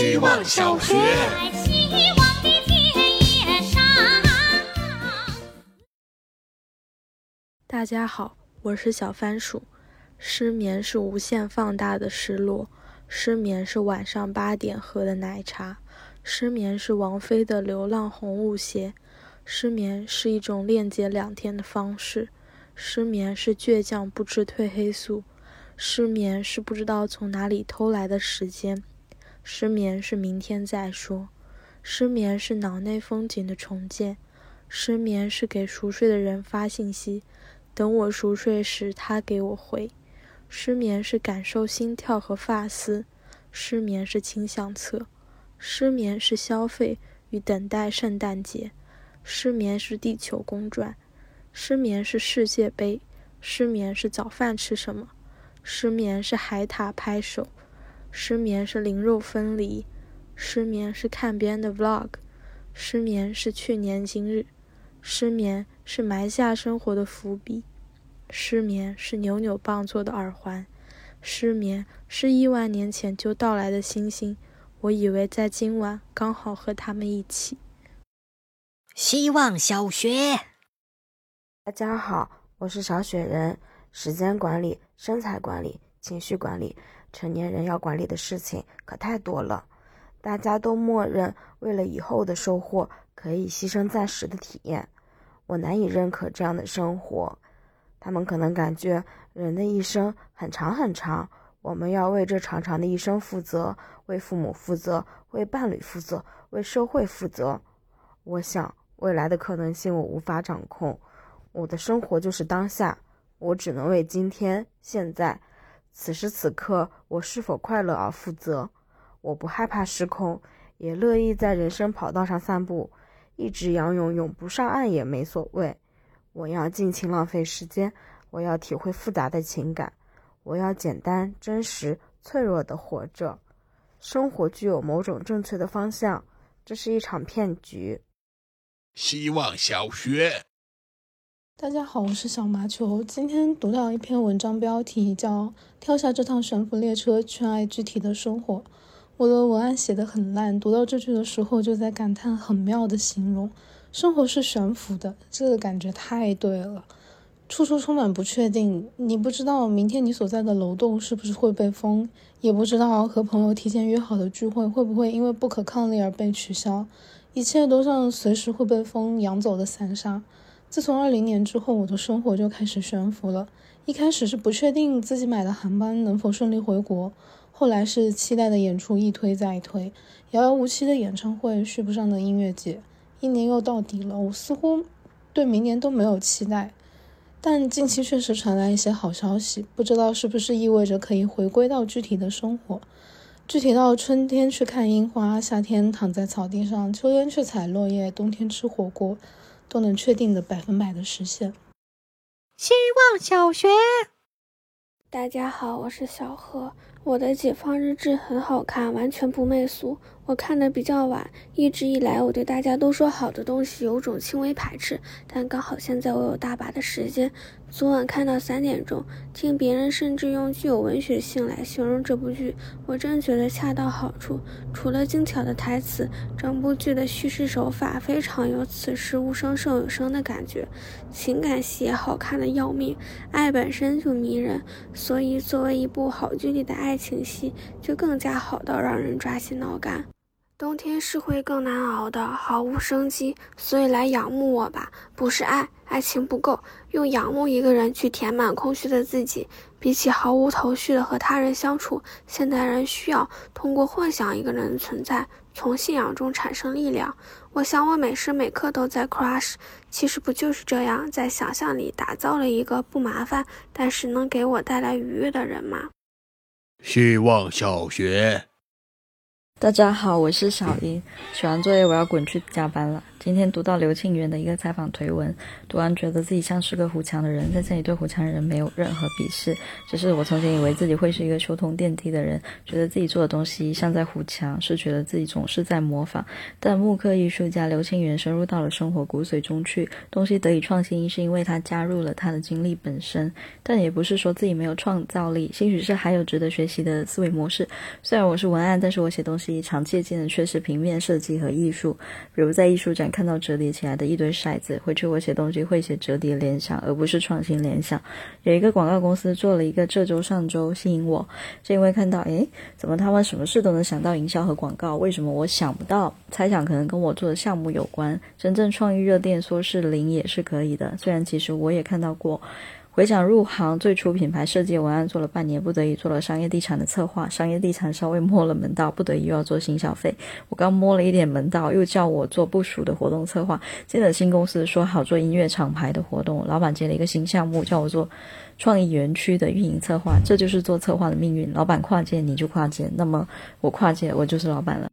希望小学。大家好，我是小番薯。失眠是无限放大的失落，失眠是晚上八点喝的奶茶，失眠是王菲的流浪红舞鞋，失眠是一种链接两天的方式，失眠是倔强不吃褪黑素。失眠是不知道从哪里偷来的时间，失眠是明天再说，失眠是脑内风景的重建，失眠是给熟睡的人发信息，等我熟睡时他给我回，失眠是感受心跳和发丝，失眠是清相册，失眠是消费与等待圣诞节，失眠是地球公转，失眠是世界杯，失眠是早饭吃什么。失眠是海獭拍手，失眠是灵肉分离，失眠是看别人的 vlog，失眠是去年今日，失眠是埋下生活的伏笔，失眠是扭扭棒做的耳环，失眠是亿万年前就到来的星星，我以为在今晚刚好和他们一起。希望小学，大家好，我是小雪人。时间管理、身材管理、情绪管理，成年人要管理的事情可太多了。大家都默认为了以后的收获，可以牺牲暂时的体验。我难以认可这样的生活。他们可能感觉人的一生很长很长，我们要为这长长的一生负责，为父母负责，为伴侣负责，为社会负责。我想未来的可能性我无法掌控，我的生活就是当下。我只能为今天、现在、此时此刻我是否快乐而负责。我不害怕失控，也乐意在人生跑道上散步，一直仰泳，泳不上岸也没所谓。我要尽情浪费时间，我要体会复杂的情感，我要简单、真实、脆弱的活着。生活具有某种正确的方向，这是一场骗局。希望小学。大家好，我是小麻球。今天读到一篇文章，标题叫《跳下这趟悬浮列车，去爱具体的生活》。我的文案写得很烂，读到这句的时候就在感叹很妙的形容：生活是悬浮的，这个感觉太对了。处处充满不确定，你不知道明天你所在的楼栋是不是会被封，也不知道和朋友提前约好的聚会会不会因为不可抗力而被取消，一切都像随时会被风扬走的散沙。自从二零年之后，我的生活就开始悬浮了。一开始是不确定自己买的航班能否顺利回国，后来是期待的演出一推再推，遥遥无期的演唱会，续不上的音乐节。一年又到底了，我似乎对明年都没有期待。但近期确实传来一些好消息，不知道是不是意味着可以回归到具体的生活，具体到春天去看樱花，夏天躺在草地上，秋天去采落叶，冬天吃火锅。都能确定的百分百的实现。希望小学，大家好，我是小何。我的解放日志很好看，完全不媚俗。我看的比较晚，一直以来我对大家都说好的东西有种轻微排斥，但刚好现在我有大把的时间。昨晚看到三点钟，听别人甚至用具有文学性来形容这部剧，我真觉得恰到好处。除了精巧的台词，整部剧的叙事手法非常有此时无声胜有声的感觉，情感戏也好看的要命，爱本身就迷人，所以作为一部好剧里的爱情戏，就更加好到让人抓心挠肝。冬天是会更难熬的，毫无生机，所以来仰慕我吧。不是爱，爱情不够，用仰慕一个人去填满空虚的自己。比起毫无头绪的和他人相处，现代人需要通过幻想一个人的存在，从信仰中产生力量。我想我每时每刻都在 crush，其实不就是这样，在想象里打造了一个不麻烦，但是能给我带来愉悦的人吗？希望小学。大家好，我是小英。写完作业，我要滚去加班了。今天读到刘庆元的一个采访推文，读完觉得自己像是个胡强的人，在这里对胡强人没有任何鄙视，只是我曾经以为自己会是一个修通电梯的人，觉得自己做的东西像在胡强，是觉得自己总是在模仿。但木刻艺术家刘庆元深入到了生活骨髓中去，东西得以创新，是因为他加入了他的经历本身，但也不是说自己没有创造力，兴许是还有值得学习的思维模式。虽然我是文案，但是我写东西。常借鉴的却是平面设计和艺术。比如在艺术展看到折叠起来的一堆骰子，回去我写东西会写折叠联想，而不是创新联想。有一个广告公司做了一个这周上周吸引我，是因为看到，诶，怎么他们什么事都能想到营销和广告，为什么我想不到？猜想可能跟我做的项目有关。真正创意热电说是零也是可以的，虽然其实我也看到过。回想入行，最初品牌设计文案做了半年，不得已做了商业地产的策划。商业地产稍微摸了门道，不得已又要做新消费。我刚摸了一点门道，又叫我做部署的活动策划。进了新公司，说好做音乐厂牌的活动，老板接了一个新项目，叫我做创意园区的运营策划。这就是做策划的命运，老板跨界你就跨界，那么我跨界我就是老板了。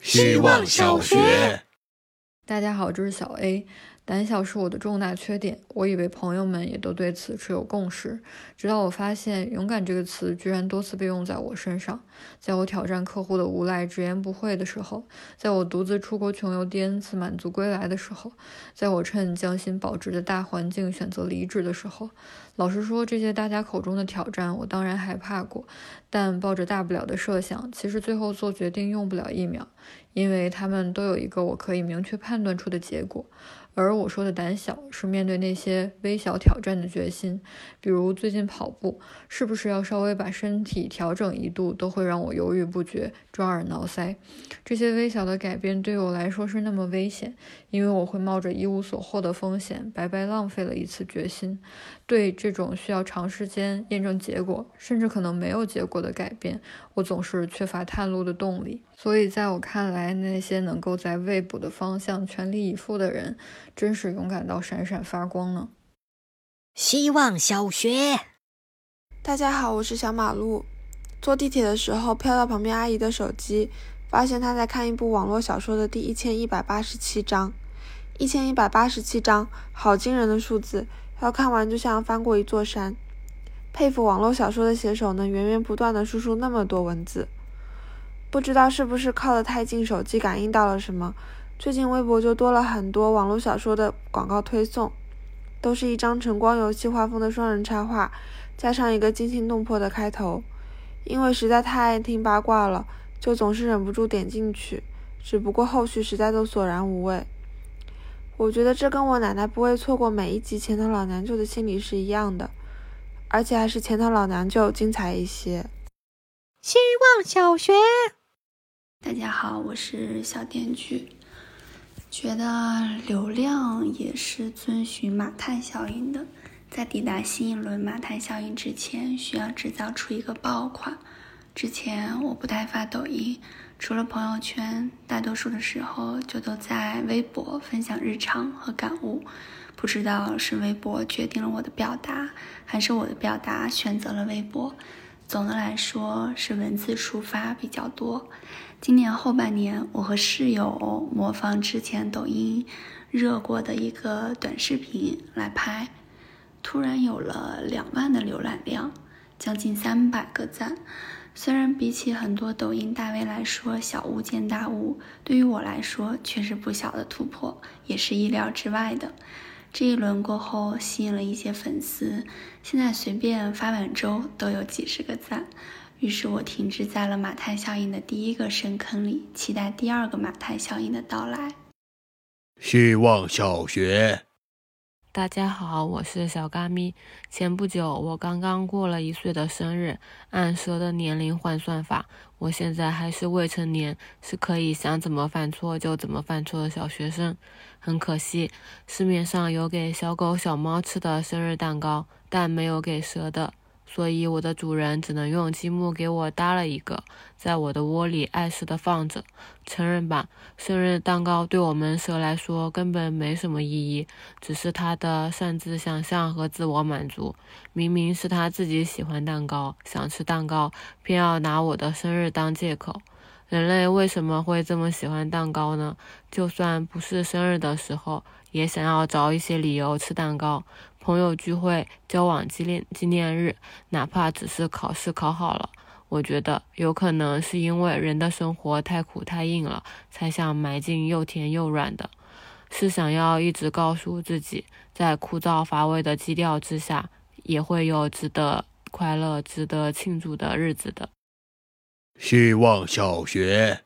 希望小学，大家好，这是小 A。胆小是我的重大缺点，我以为朋友们也都对此持有共识，直到我发现“勇敢”这个词居然多次被用在我身上。在我挑战客户的无赖、直言不讳的时候，在我独自出国穷游第 N 次满足归来的时候，在我趁将心保值的大环境选择离职的时候，老实说，这些大家口中的挑战，我当然害怕过，但抱着大不了的设想，其实最后做决定用不了一秒，因为他们都有一个我可以明确判断出的结果。而我说的胆小，是面对那些微小挑战的决心，比如最近跑步，是不是要稍微把身体调整一度，都会让我犹豫不决、抓耳挠腮。这些微小的改变对我来说是那么危险，因为我会冒着一无所获的风险，白白浪费了一次决心。对这种需要长时间验证结果，甚至可能没有结果的改变，我总是缺乏探路的动力。所以，在我看来，那些能够在未卜的方向全力以赴的人，真是勇敢到闪闪发光呢。希望小学，大家好，我是小马路。坐地铁的时候，飘到旁边阿姨的手机，发现她在看一部网络小说的第一千一百八十七章。一千一百八十七章，好惊人的数字！要看完就像翻过一座山。佩服网络小说的写手，能源源不断的输出那么多文字。不知道是不是靠得太近，手机感应到了什么？最近微博就多了很多网络小说的广告推送，都是一张晨光游戏画风的双人插画，加上一个惊心动魄的开头。因为实在太爱听八卦了，就总是忍不住点进去，只不过后续实在都索然无味。我觉得这跟我奶奶不会错过每一集《钱头老娘舅》的心理是一样的，而且还是《钱头老娘舅》精彩一些。希望小学。大家好，我是小电锯。觉得流量也是遵循马太效应的，在抵达新一轮马太效应之前，需要制造出一个爆款。之前我不太发抖音，除了朋友圈，大多数的时候就都在微博分享日常和感悟。不知道是微博决定了我的表达，还是我的表达选择了微博。总的来说是文字抒发比较多。今年后半年，我和室友模仿之前抖音热过的一个短视频来拍，突然有了两万的浏览量，将近三百个赞。虽然比起很多抖音大 V 来说小巫见大巫，对于我来说却是不小的突破，也是意料之外的。这一轮过后，吸引了一些粉丝，现在随便发碗粥都有几十个赞。于是我停滞在了马太效应的第一个深坑里，期待第二个马太效应的到来。希望小学，大家好，我是小嘎咪。前不久，我刚刚过了一岁的生日，按蛇的年龄换算法，我现在还是未成年，是可以想怎么犯错就怎么犯错的小学生。很可惜，市面上有给小狗、小猫吃的生日蛋糕，但没有给蛇的，所以我的主人只能用积木给我搭了一个，在我的窝里碍事的放着。承认吧，生日蛋糕对我们蛇来说根本没什么意义，只是它的擅自想象和自我满足。明明是他自己喜欢蛋糕，想吃蛋糕，偏要拿我的生日当借口。人类为什么会这么喜欢蛋糕呢？就算不是生日的时候，也想要找一些理由吃蛋糕。朋友聚会、交往纪念纪念日，哪怕只是考试考好了，我觉得有可能是因为人的生活太苦太硬了，才想埋进又甜又软的，是想要一直告诉自己，在枯燥乏味的基调之下，也会有值得快乐、值得庆祝的日子的。希望小学。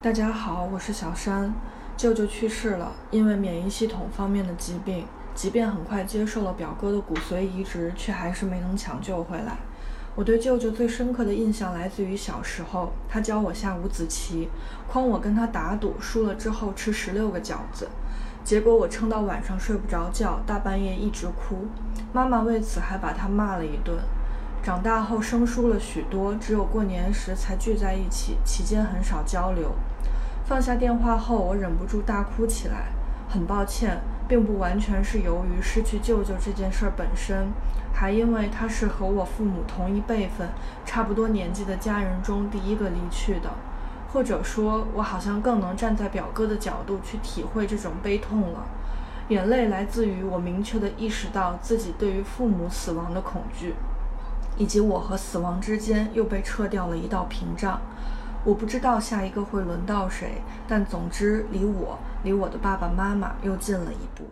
大家好，我是小山。舅舅去世了，因为免疫系统方面的疾病，即便很快接受了表哥的骨髓移植，却还是没能抢救回来。我对舅舅最深刻的印象来自于小时候，他教我下五子棋，诓我跟他打赌，输了之后吃十六个饺子，结果我撑到晚上睡不着觉，大半夜一直哭，妈妈为此还把他骂了一顿。长大后生疏了许多，只有过年时才聚在一起，期间很少交流。放下电话后，我忍不住大哭起来。很抱歉，并不完全是由于失去舅舅这件事本身，还因为他是和我父母同一辈分、差不多年纪的家人中第一个离去的。或者说，我好像更能站在表哥的角度去体会这种悲痛了。眼泪来自于我明确地意识到自己对于父母死亡的恐惧，以及我和死亡之间又被撤掉了一道屏障。我不知道下一个会轮到谁，但总之离我、离我的爸爸妈妈又近了一步。